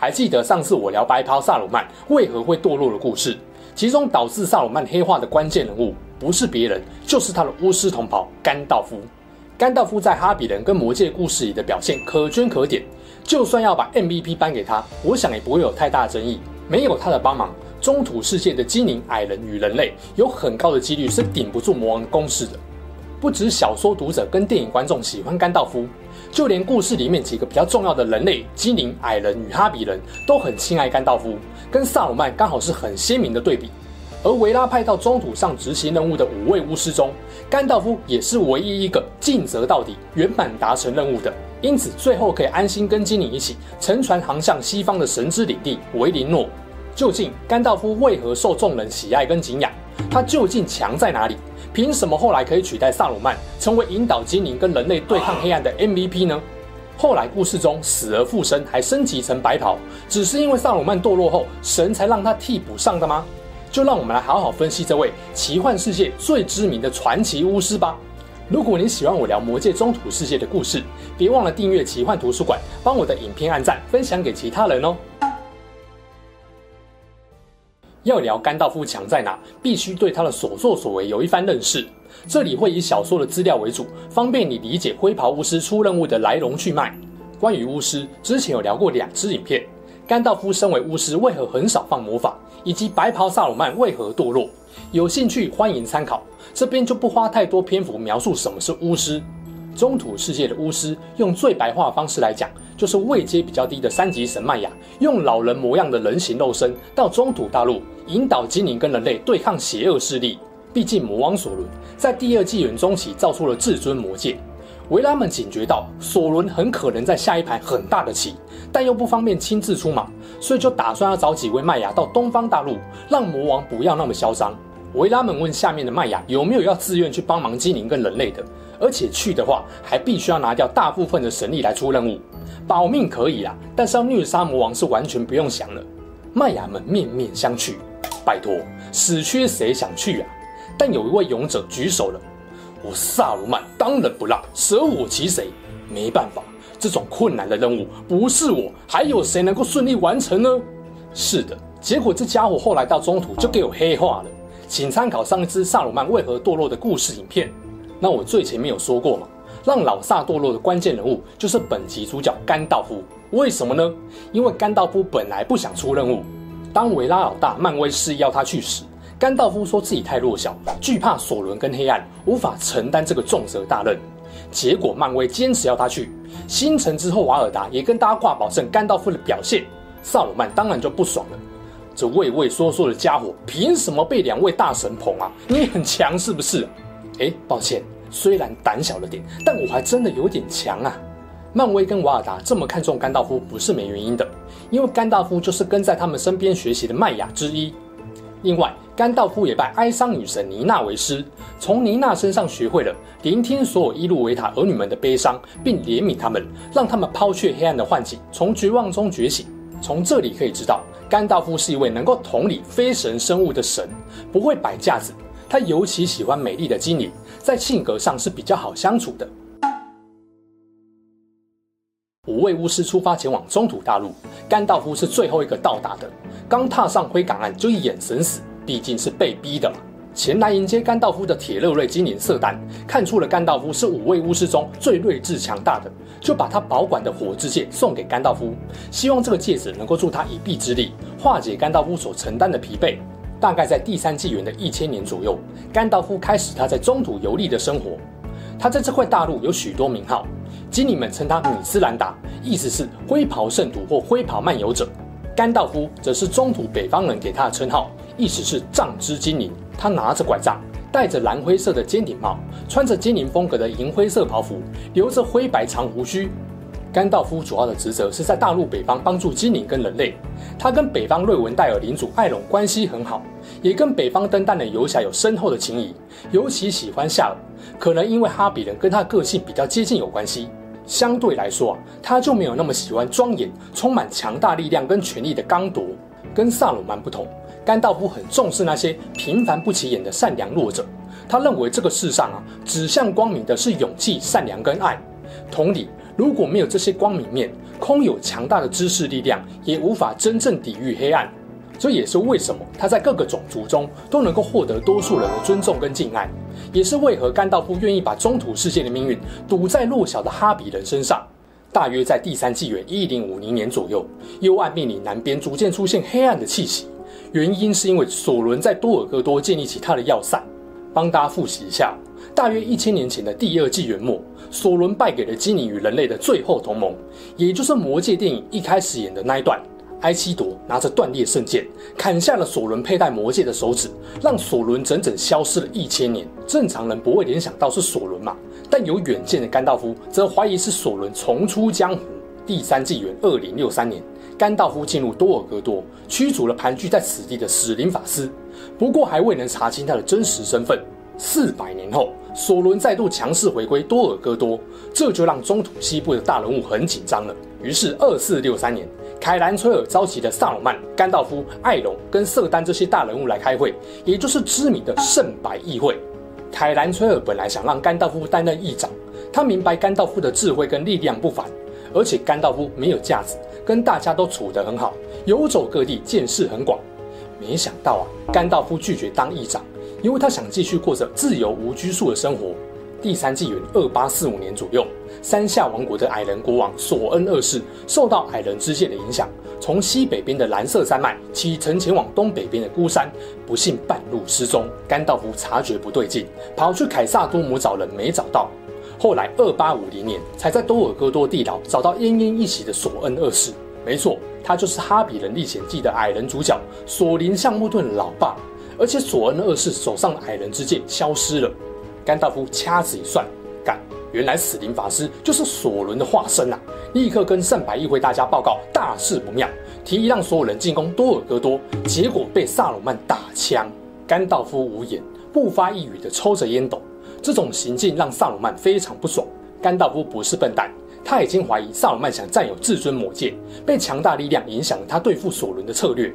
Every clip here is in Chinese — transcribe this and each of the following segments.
还记得上次我聊白袍萨鲁曼为何会堕落的故事？其中导致萨鲁曼黑化的关键人物不是别人，就是他的巫师同袍甘道夫。甘道夫在哈比人跟魔戒故事里的表现可圈可点，就算要把 MVP 颁给他，我想也不会有太大争议。没有他的帮忙，中土世界的精灵、矮人与人类有很高的几率是顶不住魔王攻势的。不止小说读者跟电影观众喜欢甘道夫。就连故事里面几个比较重要的人类、精灵、矮人与哈比人都很亲爱甘道夫，跟萨鲁曼刚好是很鲜明的对比。而维拉派到中土上执行任务的五位巫师中，甘道夫也是唯一一个尽责到底、圆满达成任务的，因此最后可以安心跟精灵一起乘船航向西方的神之领地维林诺。究竟甘道夫为何受众人喜爱跟敬仰？他究竟强在哪里？凭什么后来可以取代萨鲁曼，成为引导精灵跟人类对抗黑暗的 MVP 呢？后来故事中死而复生，还升级成白袍，只是因为萨鲁曼堕落后，神才让他替补上的吗？就让我们来好好分析这位奇幻世界最知名的传奇巫师吧。如果你喜欢我聊魔界中土世界的故事，别忘了订阅奇幻图书馆，帮我的影片按赞，分享给其他人哦。要聊甘道夫强在哪，必须对他的所作所为有一番认识。这里会以小说的资料为主，方便你理解灰袍巫师出任务的来龙去脉。关于巫师，之前有聊过两支影片，甘道夫身为巫师为何很少放魔法，以及白袍萨鲁曼为何堕落。有兴趣欢迎参考，这边就不花太多篇幅描述什么是巫师。中土世界的巫师，用最白话方式来讲，就是位阶比较低的三级神迈雅，用老人模样的人形肉身到中土大陆，引导精灵跟人类对抗邪恶势力。毕竟魔王索伦在第二纪元中期造出了至尊魔戒，维拉们警觉到索伦很可能在下一盘很大的棋，但又不方便亲自出马，所以就打算要找几位迈雅到东方大陆，让魔王不要那么嚣张。维拉们问下面的麦雅有没有要自愿去帮忙精灵跟人类的。而且去的话，还必须要拿掉大部分的神力来出任务，保命可以啦，但是要虐杀魔王是完全不用想了。麦雅们面面相觑，拜托，死缺谁想去啊？但有一位勇者举手了，我萨鲁曼当仁不让，舍我其谁？没办法，这种困难的任务不是我，还有谁能够顺利完成呢？是的，结果这家伙后来到中途就给我黑化了，请参考上一支萨鲁曼为何堕落的故事影片。那我最前面有说过嘛，让老萨堕落的关键人物就是本集主角甘道夫。为什么呢？因为甘道夫本来不想出任务。当维拉老大漫威示意要他去时，甘道夫说自己太弱小，惧怕索伦跟黑暗，无法承担这个重责大任。结果漫威坚持要他去。星城之后，瓦尔达也跟大家挂保证甘道夫的表现。萨鲁曼当然就不爽了，这畏畏缩缩的家伙，凭什么被两位大神捧啊？你很强是不是？哎，抱歉，虽然胆小了点，但我还真的有点强啊！漫威跟瓦尔达这么看重甘道夫，不是没原因的，因为甘道夫就是跟在他们身边学习的麦雅之一。另外，甘道夫也拜哀伤女神妮娜为师，从妮娜身上学会了聆听所有伊露维塔儿女们的悲伤，并怜悯他们，让他们抛却黑暗的幻境，从绝望中觉醒。从这里可以知道，甘道夫是一位能够同理非神生物的神，不会摆架子。他尤其喜欢美丽的精灵，在性格上是比较好相处的。五位巫师出发前往中土大陆，甘道夫是最后一个到达的。刚踏上灰港岸就一眼神死，毕竟是被逼的嘛。前来迎接甘道夫的铁勒瑞精灵瑟丹看出了甘道夫是五位巫师中最睿智强大的，就把他保管的火之戒送给甘道夫，希望这个戒指能够助他一臂之力，化解甘道夫所承担的疲惫。大概在第三纪元的一千年左右，甘道夫开始他在中土游历的生活。他在这块大陆有许多名号，精灵们称他米斯兰达，意思是灰袍圣徒或灰袍漫游者。甘道夫则是中土北方人给他的称号，意思是杖之精灵。他拿着拐杖，戴着蓝灰色的尖顶帽，穿着精灵风格的银灰色袍服，留着灰白长胡须。甘道夫主要的职责是在大陆北方帮助精灵跟人类。他跟北方瑞文戴尔领主艾隆关系很好，也跟北方登丹的游侠有深厚的情谊，尤其喜欢夏尔。可能因为哈比人跟他个性比较接近有关系。相对来说啊，他就没有那么喜欢庄严、充满强大力量跟权力的刚铎。跟萨鲁曼不同，甘道夫很重视那些平凡不起眼的善良弱者。他认为这个世上啊，指向光明的是勇气、善良跟爱。同理，如果没有这些光明面，空有强大的知识力量，也无法真正抵御黑暗。这也是为什么他在各个种族中都能够获得多数人的尊重跟敬爱，也是为何甘道夫愿意把中土世界的命运赌在弱小的哈比人身上。大约在第三纪元一零五零年左右，幽暗密林南边逐渐出现黑暗的气息，原因是因为索伦在多尔戈多建立起他的要塞。帮大家复习一下，大约一千年前的第二纪元末，索伦败给了精灵与人类的最后同盟，也就是魔戒电影一开始演的那一段。埃希铎拿着断裂圣剑砍下了索伦佩戴魔戒的手指，让索伦整整消失了一千年。正常人不会联想到是索伦嘛，但有远见的甘道夫则怀疑是索伦重出江湖。第三纪元二零六三年，甘道夫进入多尔戈多，驱逐了盘踞在此地的史灵法师，不过还未能查清他的真实身份。四百年后，索伦再度强势回归多尔戈多，这就让中土西部的大人物很紧张了。于是，二四六三年。凯兰崔尔召集的萨鲁曼、甘道夫、艾隆跟瑟丹这些大人物来开会，也就是知名的圣白议会。凯兰崔尔本来想让甘道夫担任议长，他明白甘道夫的智慧跟力量不凡，而且甘道夫没有架子，跟大家都处得很好，游走各地，见识很广。没想到啊，甘道夫拒绝当议长，因为他想继续过着自由无拘束的生活。第三纪元二八四五年左右，三下王国的矮人国王索恩二世受到矮人之戒的影响，从西北边的蓝色山脉启程前往东北边的孤山，不幸半路失踪。甘道夫察觉不对劲，跑去凯萨多姆找人，没找到。后来二八五零年，才在多尔戈多地牢找到奄奄一息的索恩二世。没错，他就是《哈比人历险记》的矮人主角索林橡木盾的老爸。而且索恩二世手上的矮人之剑消失了。甘道夫掐指一算，干，原来死灵法师就是索伦的化身啊！立刻跟圣白议会大家报告大事不妙，提议让所有人进攻多尔戈多，结果被萨鲁曼打枪。甘道夫无言，不发一语的抽着烟斗。这种行径让萨鲁曼非常不爽。甘道夫不是笨蛋，他已经怀疑萨鲁曼想占有至尊魔戒，被强大力量影响了他对付索伦的策略。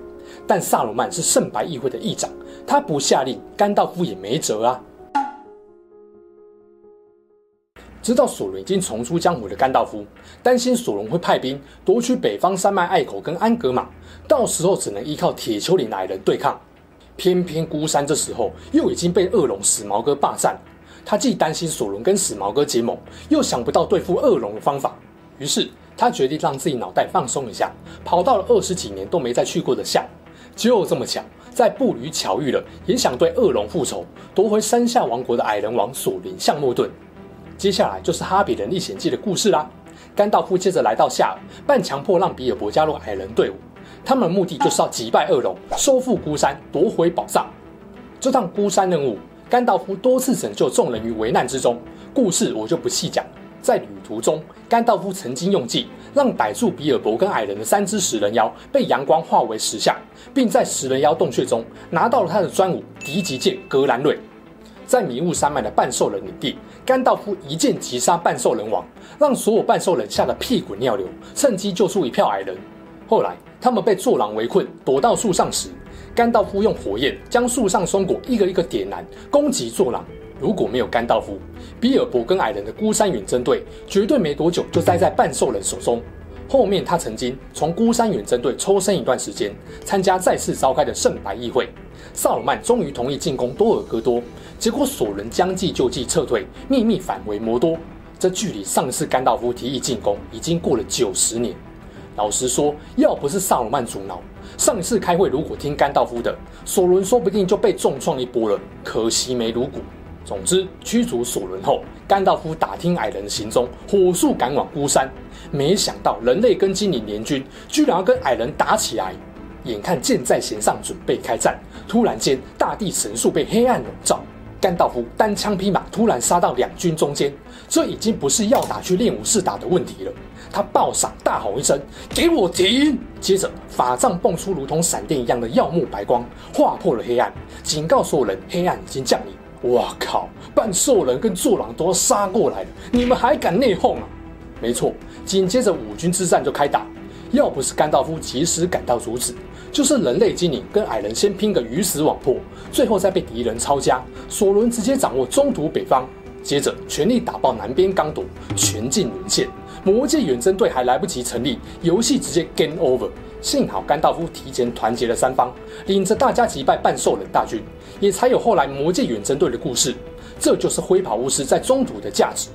但萨鲁曼是圣白议会的议长，他不下令，甘道夫也没辙啊。知道索伦已经重出江湖的甘道夫，担心索伦会派兵夺取北方山脉隘口跟安格玛，到时候只能依靠铁丘陵矮人对抗。偏偏孤山这时候又已经被恶龙死毛哥霸占，他既担心索伦跟死毛哥结盟，又想不到对付恶龙的方法，于是他决定让自己脑袋放松一下，跑到了二十几年都没再去过的夏。就这么巧，在步履巧遇了，也想对恶龙复仇，夺回山下王国的矮人王索林橡木盾。接下来就是《哈比人历险记》的故事啦。甘道夫接着来到夏尔，半强迫让比尔博加入矮人队伍。他们的目的就是要击败恶龙，收复孤山，夺回宝藏。这趟孤山任务，甘道夫多次拯救众人于危难之中。故事我就不细讲。在旅途中，甘道夫曾经用计让逮住比尔博跟矮人的三只食人妖被阳光化为石像，并在食人妖洞穴中拿到了他的专武敌击剑格兰瑞。在迷雾山脉的半兽人领地，甘道夫一剑击杀半兽人王，让所有半兽人吓得屁滚尿流，趁机救出一票矮人。后来他们被坐狼围困，躲到树上时，甘道夫用火焰将树上松果一个一个点燃，攻击坐狼。如果没有甘道夫，比尔博跟矮人的孤山远征队绝对没多久就栽在半兽人手中。后面他曾经从孤山远征队抽身一段时间，参加再次召开的圣白议会。萨鲁曼终于同意进攻多尔戈多。结果索伦将计就计撤退，秘密返回摩多。这距离上次甘道夫提议进攻已经过了九十年。老实说，要不是萨鲁曼阻挠，上一次开会如果听甘道夫的，索伦说不定就被重创一波了。可惜没如果。总之，驱逐索伦后，甘道夫打听矮人的行踪，火速赶往孤山。没想到人类跟精灵联军居然要跟矮人打起来。眼看箭在弦上，准备开战，突然间大地神树被黑暗笼罩。甘道夫单枪匹马突然杀到两军中间，这已经不是要打去练武士打的问题了。他爆闪大吼一声：“给我停！”接着法杖蹦出如同闪电一样的耀目白光，划破了黑暗，警告所有人：黑暗已经降临。哇靠！半兽人跟坐狼都要杀过来了，你们还敢内讧啊？没错，紧接着五军之战就开打。要不是甘道夫及时赶到阻止，就是人类精灵跟矮人先拼个鱼死网破，最后再被敌人抄家，索伦直接掌握中土北方，接着全力打爆南边刚铎，全境沦陷。魔界远征队还来不及成立，游戏直接 game over。幸好甘道夫提前团结了三方，领着大家击败半兽人大军，也才有后来魔界远征队的故事。这就是灰袍巫师在中土的价值。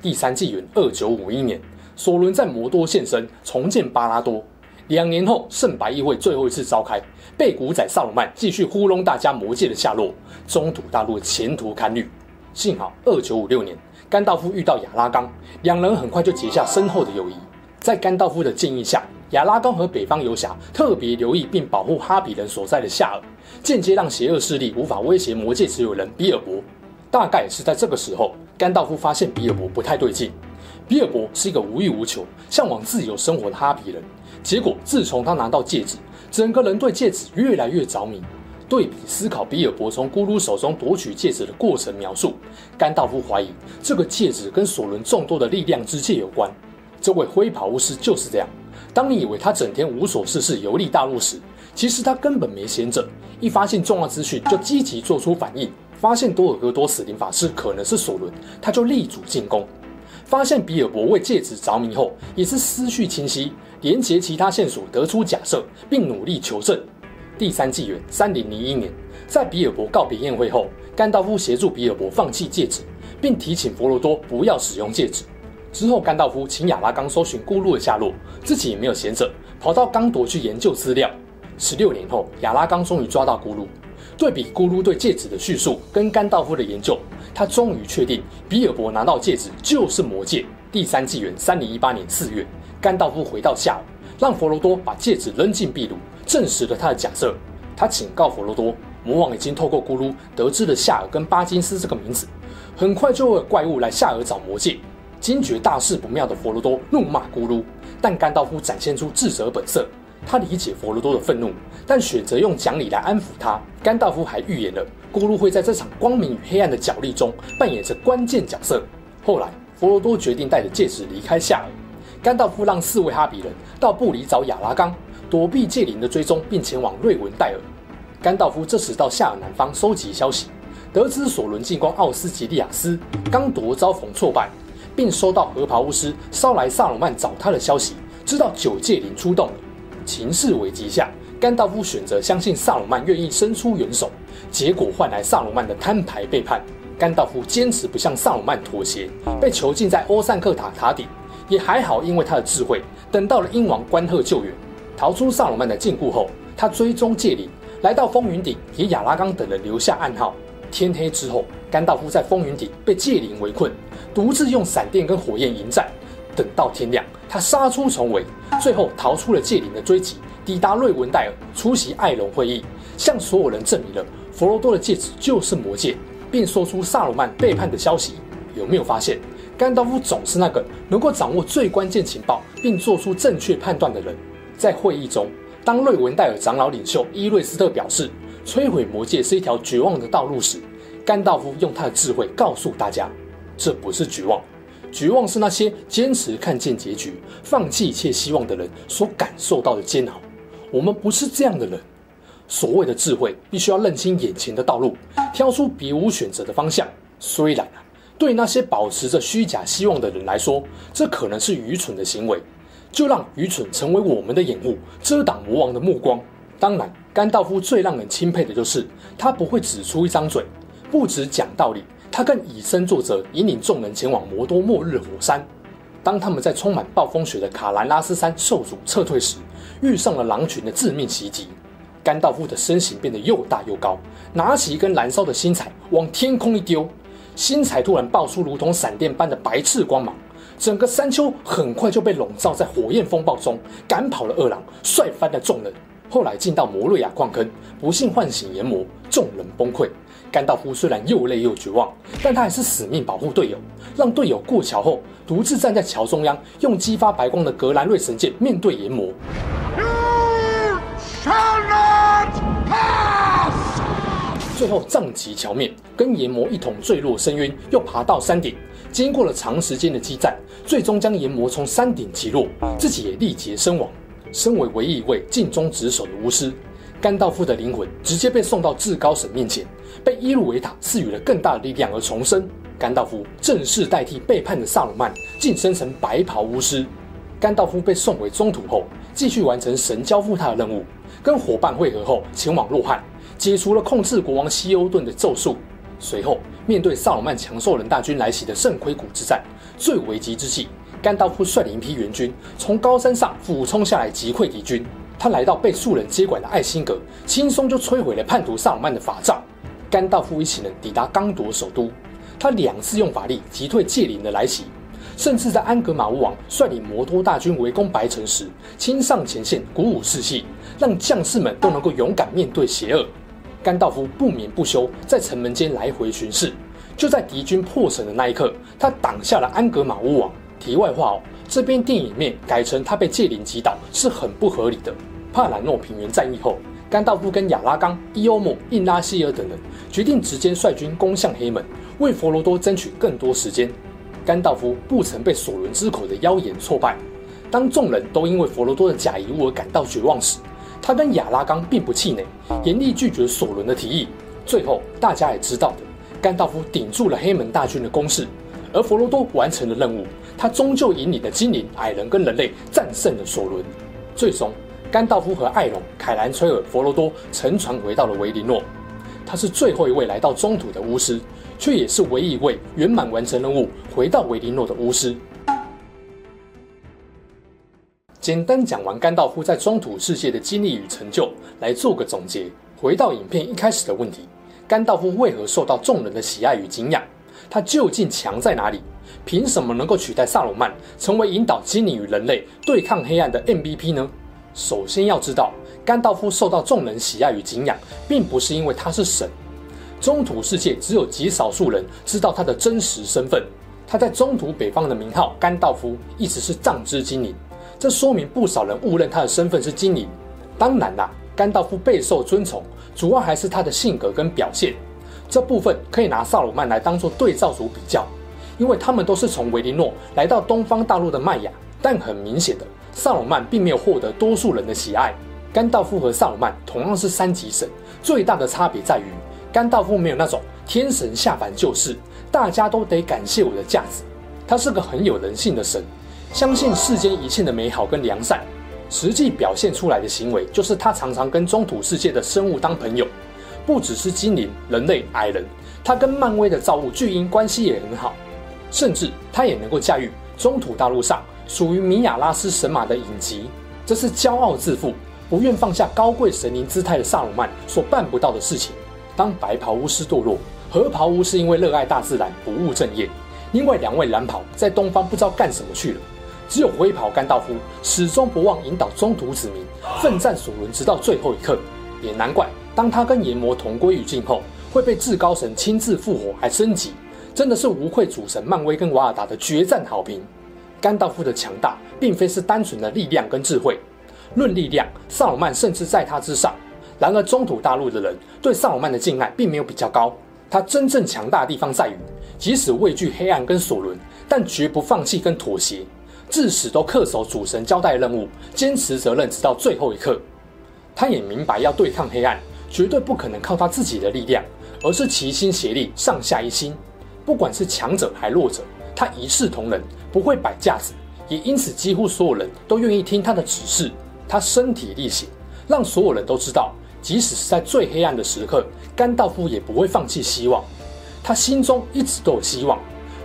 第三纪元二九五一年，索伦在摩多现身，重建巴拉多。两年后，圣白议会最后一次召开，被古仔萨鲁曼继续糊弄大家魔界的下落，中土大陆前途堪虑。幸好二九五六年。甘道夫遇到亚拉冈，两人很快就结下深厚的友谊。在甘道夫的建议下，亚拉冈和北方游侠特别留意并保护哈比人所在的夏尔，间接让邪恶势力无法威胁魔界持有人比尔博。大概是在这个时候，甘道夫发现比尔博不太对劲。比尔博是一个无欲无求、向往自由生活的哈比人，结果自从他拿到戒指，整个人对戒指越来越着迷。对比思考比尔博从咕噜手中夺取戒指的过程描述，甘道夫怀疑这个戒指跟索伦众多的力量之戒有关。这位灰袍巫师就是这样。当你以为他整天无所事事游历大陆时，其实他根本没闲着。一发现重要资讯就积极做出反应。发现多尔戈多死灵法师可能是索伦，他就立主进攻。发现比尔博为戒指着迷后，也是思绪清晰，连接其他线索得出假设，并努力求证。第三纪元三零零一年，在比尔博告别宴会后，甘道夫协助比尔博放弃戒指，并提醒佛罗多不要使用戒指。之后，甘道夫请亚拉冈搜寻咕噜的下落，自己也没有闲着，跑到刚铎去研究资料。十六年后，亚拉冈终于抓到咕噜。对比咕噜对戒指的叙述跟甘道夫的研究，他终于确定比尔博拿到戒指就是魔戒。第三纪元三零一八年四月，甘道夫回到夏尔，让佛罗多把戒指扔进壁炉。证实了他的假设。他警告佛罗多，魔王已经透过咕噜得知了夏尔跟巴金斯这个名字，很快就会有怪物来夏尔找魔戒。惊觉大事不妙的佛罗多怒骂咕噜，但甘道夫展现出智者本色，他理解佛罗多的愤怒，但选择用讲理来安抚他。甘道夫还预言了咕噜会在这场光明与黑暗的角力中扮演着关键角色。后来，佛罗多决定带着戒指离开夏尔，甘道夫让四位哈比人到布里找亚拉冈。躲避戒灵的追踪，并前往瑞文戴尔。甘道夫这时到夏尔南方收集消息，得知索伦进攻奥斯吉利亚斯，刚铎遭逢挫败，并收到褐袍巫师捎来萨鲁曼找他的消息，知道九戒灵出动了。情势危急下，甘道夫选择相信萨鲁曼愿意伸出援手，结果换来萨鲁曼的摊牌背叛。甘道夫坚持不向萨鲁曼妥协，被囚禁在欧散克塔塔顶，也还好，因为他的智慧，等到了鹰王关赫救援。逃出萨鲁曼的禁锢后，他追踪戒灵，来到风云顶，给亚拉冈等人留下暗号。天黑之后，甘道夫在风云顶被戒灵围困，独自用闪电跟火焰迎战。等到天亮，他杀出重围，最后逃出了戒灵的追击，抵达瑞文戴尔，出席艾隆会议，向所有人证明了佛罗多的戒指就是魔戒，并说出萨鲁曼背叛的消息。有没有发现，甘道夫总是那个能够掌握最关键情报并做出正确判断的人？在会议中，当瑞文戴尔长老领袖伊瑞斯特表示摧毁魔戒是一条绝望的道路时，甘道夫用他的智慧告诉大家：这不是绝望，绝望是那些坚持看见结局、放弃一切希望的人所感受到的煎熬。我们不是这样的人。所谓的智慧，必须要认清眼前的道路，挑出别无选择的方向。虽然啊，对那些保持着虚假希望的人来说，这可能是愚蠢的行为。就让愚蠢成为我们的掩护，遮挡魔王的目光。当然，甘道夫最让人钦佩的就是他不会只出一张嘴，不只讲道理，他更以身作则，引领众人前往魔多末日火山。当他们在充满暴风雪的卡兰拉斯山受阻撤退时，遇上了狼群的致命袭击。甘道夫的身形变得又大又高，拿起一根燃烧的薪柴往天空一丢，薪柴突然爆出如同闪电般的白炽光芒。整个山丘很快就被笼罩在火焰风暴中，赶跑了恶狼，帅翻了众人。后来进到摩瑞亚矿坑，不幸唤醒炎魔，众人崩溃。甘道夫虽然又累又绝望，但他还是死命保护队友，让队友过桥后，独自站在桥中央，用激发白光的格兰瑞神剑面对炎魔。最后杖击桥面，跟炎魔一同坠落深渊，又爬到山顶，经过了长时间的激战，最终将炎魔从山顶击落，自己也力竭身亡。身为唯一一位尽忠职守的巫师，甘道夫的灵魂直接被送到至高神面前，被伊露维塔赐予了更大的力量而重生。甘道夫正式代替背叛的萨鲁曼，晋升成白袍巫师。甘道夫被送回中土后，继续完成神交付他的任务，跟伙伴会合后前往洛汗。解除了控制国王西欧顿的咒术，随后面对萨鲁曼强兽人大军来袭的圣盔谷之战，最危急之际，甘道夫率领一批援军从高山上俯冲下来击溃敌军。他来到被数人接管的艾辛格，轻松就摧毁了叛徒萨鲁曼的法杖。甘道夫一行人抵达刚铎首都，他两次用法力击退戒灵的来袭，甚至在安格玛巫王率领摩托大军围攻白城时，亲上前线鼓舞士气，让将士们都能够勇敢面对邪恶。甘道夫不眠不休，在城门间来回巡视。就在敌军破城的那一刻，他挡下了安格玛巫王。题外话哦，这边电影面改成他被戒灵击倒是很不合理的。帕兰诺平原战役后，甘道夫跟亚拉冈、伊欧姆、印拉希尔等人决定直接率军攻向黑门，为佛罗多争取更多时间。甘道夫不曾被索伦之口的妖言挫败。当众人都因为佛罗多的假遗物而感到绝望时，他跟亚拉冈并不气馁，严厉拒绝索伦的提议。最后，大家也知道的，甘道夫顶住了黑门大军的攻势，而佛罗多完成了任务。他终究引领的精灵、矮人跟人类战胜了索伦。最终，甘道夫和艾隆、凯兰崔尔、佛罗多乘船回到了维林诺。他是最后一位来到中土的巫师，却也是唯一一位圆满完成任务、回到维林诺的巫师。简单讲完甘道夫在中土世界的经历与成就，来做个总结。回到影片一开始的问题：甘道夫为何受到众人的喜爱与敬仰？他究竟强在哪里？凭什么能够取代萨鲁曼，成为引导精灵与人类对抗黑暗的 MVP 呢？首先要知道，甘道夫受到众人喜爱与敬仰，并不是因为他是神。中土世界只有极少数人知道他的真实身份。他在中土北方的名号甘道夫，一直是藏之精灵。这说明不少人误认他的身份是精灵。当然啦，甘道夫备受尊崇，主要还是他的性格跟表现。这部分可以拿萨鲁曼来当做对照组比较，因为他们都是从维林诺来到东方大陆的麦雅。但很明显的，萨鲁曼并没有获得多数人的喜爱。甘道夫和萨鲁曼同样是三级神，最大的差别在于，甘道夫没有那种天神下凡救世，大家都得感谢我的架子。他是个很有人性的神。相信世间一切的美好跟良善，实际表现出来的行为就是他常常跟中土世界的生物当朋友，不只是精灵、人类、矮人，他跟漫威的造物巨鹰关系也很好，甚至他也能够驾驭中土大陆上属于米亚拉斯神马的影集，这是骄傲自负、不愿放下高贵神灵姿态的萨鲁曼所办不到的事情。当白袍巫师堕落，黑袍巫师因为热爱大自然不务正业，另外两位蓝袍在东方不知道干什么去了。只有灰袍甘道夫始终不忘引导中途子民奋战索伦，直到最后一刻。也难怪，当他跟炎魔同归于尽后，会被至高神亲自复活还升级，真的是无愧主神漫威跟瓦尔达的决战好评。甘道夫的强大，并非是单纯的力量跟智慧。论力量，萨鲁曼甚至在他之上。然而，中土大陆的人对萨鲁曼的敬爱并没有比较高。他真正强大的地方在于，即使畏惧黑暗跟索伦，但绝不放弃跟妥协。至死都恪守主神交代的任务，坚持责任直到最后一刻。他也明白，要对抗黑暗，绝对不可能靠他自己的力量，而是齐心协力，上下一心。不管是强者还弱者，他一视同仁，不会摆架子。也因此，几乎所有人都愿意听他的指示。他身体力行，让所有人都知道，即使是在最黑暗的时刻，甘道夫也不会放弃希望。他心中一直都有希望。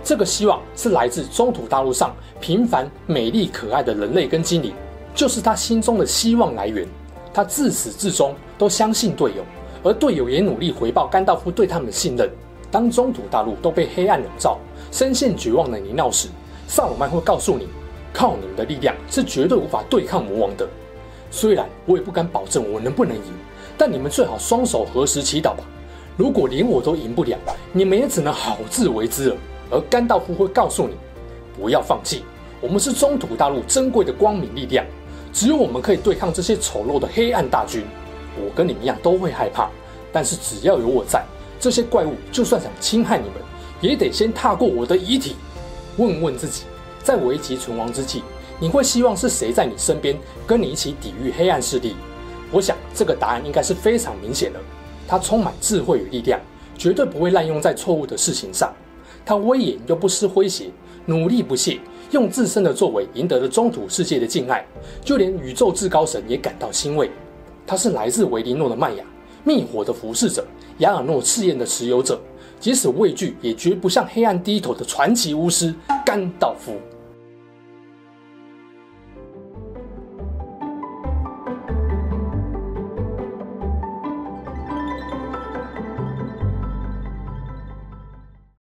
这个希望是来自中土大陆上平凡、美丽、可爱的人类跟精灵，就是他心中的希望来源。他自始至终都相信队友，而队友也努力回报甘道夫对他们的信任。当中土大陆都被黑暗笼罩、深陷绝望的泥淖时，萨鲁曼会告诉你：靠你们的力量是绝对无法对抗魔王的。虽然我也不敢保证我能不能赢，但你们最好双手合十祈祷吧。如果连我都赢不了，你们也只能好自为之了。而甘道夫会告诉你，不要放弃，我们是中土大陆珍贵的光明力量，只有我们可以对抗这些丑陋的黑暗大军。我跟你们一样都会害怕，但是只要有我在，这些怪物就算想侵害你们，也得先踏过我的遗体。问问自己，在危急存亡之际，你会希望是谁在你身边，跟你一起抵御黑暗势力？我想这个答案应该是非常明显的。他充满智慧与力量，绝对不会滥用在错误的事情上。他威严又不失诙谐，努力不懈，用自身的作为赢得了中土世界的敬爱，就连宇宙至高神也感到欣慰。他是来自维林诺的麦雅，灭火的服侍者，雅尔诺试验的持有者，即使畏惧也绝不向黑暗低头的传奇巫师甘道夫。